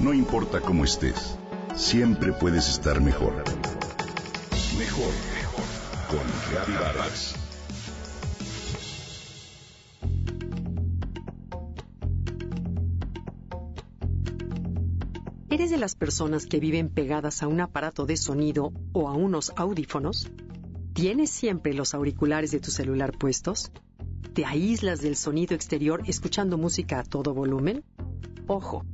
No importa cómo estés, siempre puedes estar mejor. Mejor, mejor. Con Reavivadas. ¿Eres de las personas que viven pegadas a un aparato de sonido o a unos audífonos? ¿Tienes siempre los auriculares de tu celular puestos? ¿Te aíslas del sonido exterior escuchando música a todo volumen? Ojo,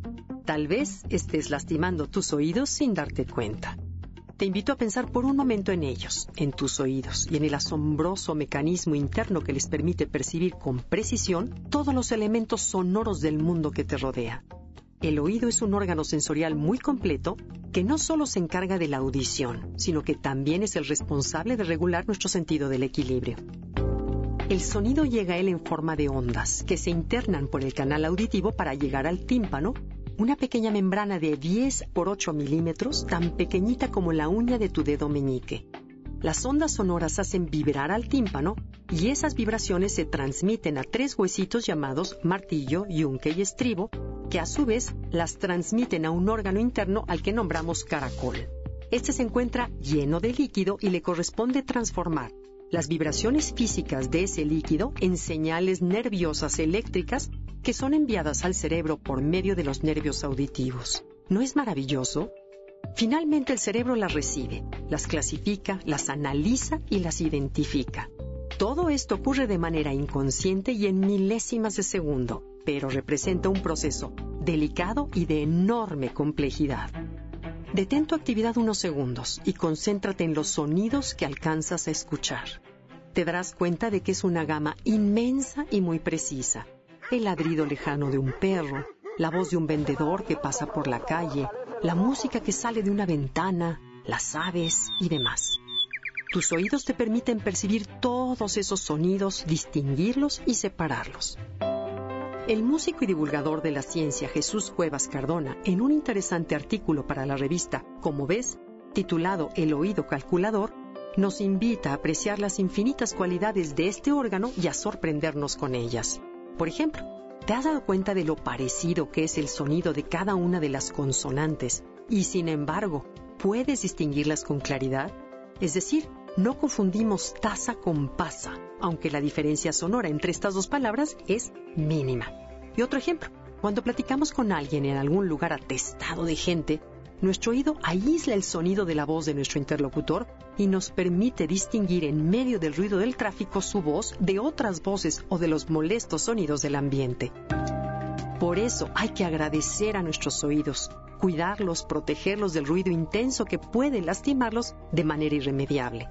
tal vez estés lastimando tus oídos sin darte cuenta. Te invito a pensar por un momento en ellos, en tus oídos y en el asombroso mecanismo interno que les permite percibir con precisión todos los elementos sonoros del mundo que te rodea. El oído es un órgano sensorial muy completo que no solo se encarga de la audición, sino que también es el responsable de regular nuestro sentido del equilibrio. El sonido llega a él en forma de ondas que se internan por el canal auditivo para llegar al tímpano, una pequeña membrana de 10 por 8 milímetros, tan pequeñita como la uña de tu dedo meñique. Las ondas sonoras hacen vibrar al tímpano y esas vibraciones se transmiten a tres huesitos llamados martillo, yunque y estribo, que a su vez las transmiten a un órgano interno al que nombramos caracol. Este se encuentra lleno de líquido y le corresponde transformar las vibraciones físicas de ese líquido en señales nerviosas eléctricas que son enviadas al cerebro por medio de los nervios auditivos. ¿No es maravilloso? Finalmente el cerebro las recibe, las clasifica, las analiza y las identifica. Todo esto ocurre de manera inconsciente y en milésimas de segundo, pero representa un proceso delicado y de enorme complejidad. Detén tu actividad unos segundos y concéntrate en los sonidos que alcanzas a escuchar. Te darás cuenta de que es una gama inmensa y muy precisa. El ladrido lejano de un perro, la voz de un vendedor que pasa por la calle, la música que sale de una ventana, las aves y demás. Tus oídos te permiten percibir todos esos sonidos, distinguirlos y separarlos. El músico y divulgador de la ciencia Jesús Cuevas Cardona, en un interesante artículo para la revista Como ves, titulado El oído calculador, nos invita a apreciar las infinitas cualidades de este órgano y a sorprendernos con ellas. Por ejemplo, ¿te has dado cuenta de lo parecido que es el sonido de cada una de las consonantes y sin embargo puedes distinguirlas con claridad? Es decir, no confundimos taza con pasa, aunque la diferencia sonora entre estas dos palabras es mínima. Y otro ejemplo, cuando platicamos con alguien en algún lugar atestado de gente, nuestro oído aísla el sonido de la voz de nuestro interlocutor y nos permite distinguir en medio del ruido del tráfico su voz de otras voces o de los molestos sonidos del ambiente. Por eso hay que agradecer a nuestros oídos, cuidarlos, protegerlos del ruido intenso que puede lastimarlos de manera irremediable.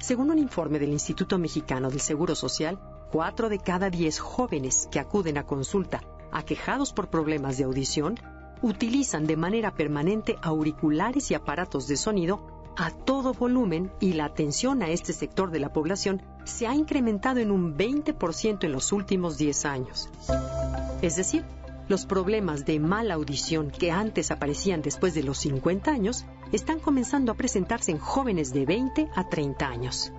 Según un informe del Instituto Mexicano del Seguro Social, cuatro de cada diez jóvenes que acuden a consulta aquejados por problemas de audición utilizan de manera permanente auriculares y aparatos de sonido a todo volumen y la atención a este sector de la población se ha incrementado en un 20% en los últimos 10 años. Es decir, los problemas de mala audición que antes aparecían después de los 50 años están comenzando a presentarse en jóvenes de 20 a 30 años.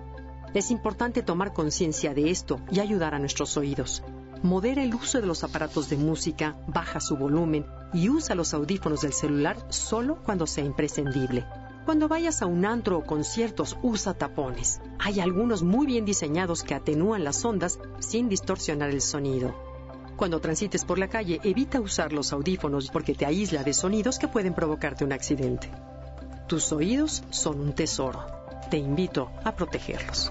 Es importante tomar conciencia de esto y ayudar a nuestros oídos. Modera el uso de los aparatos de música, baja su volumen y usa los audífonos del celular solo cuando sea imprescindible. Cuando vayas a un antro o conciertos, usa tapones. Hay algunos muy bien diseñados que atenúan las ondas sin distorsionar el sonido. Cuando transites por la calle, evita usar los audífonos porque te aísla de sonidos que pueden provocarte un accidente. Tus oídos son un tesoro. Te invito a protegerlos.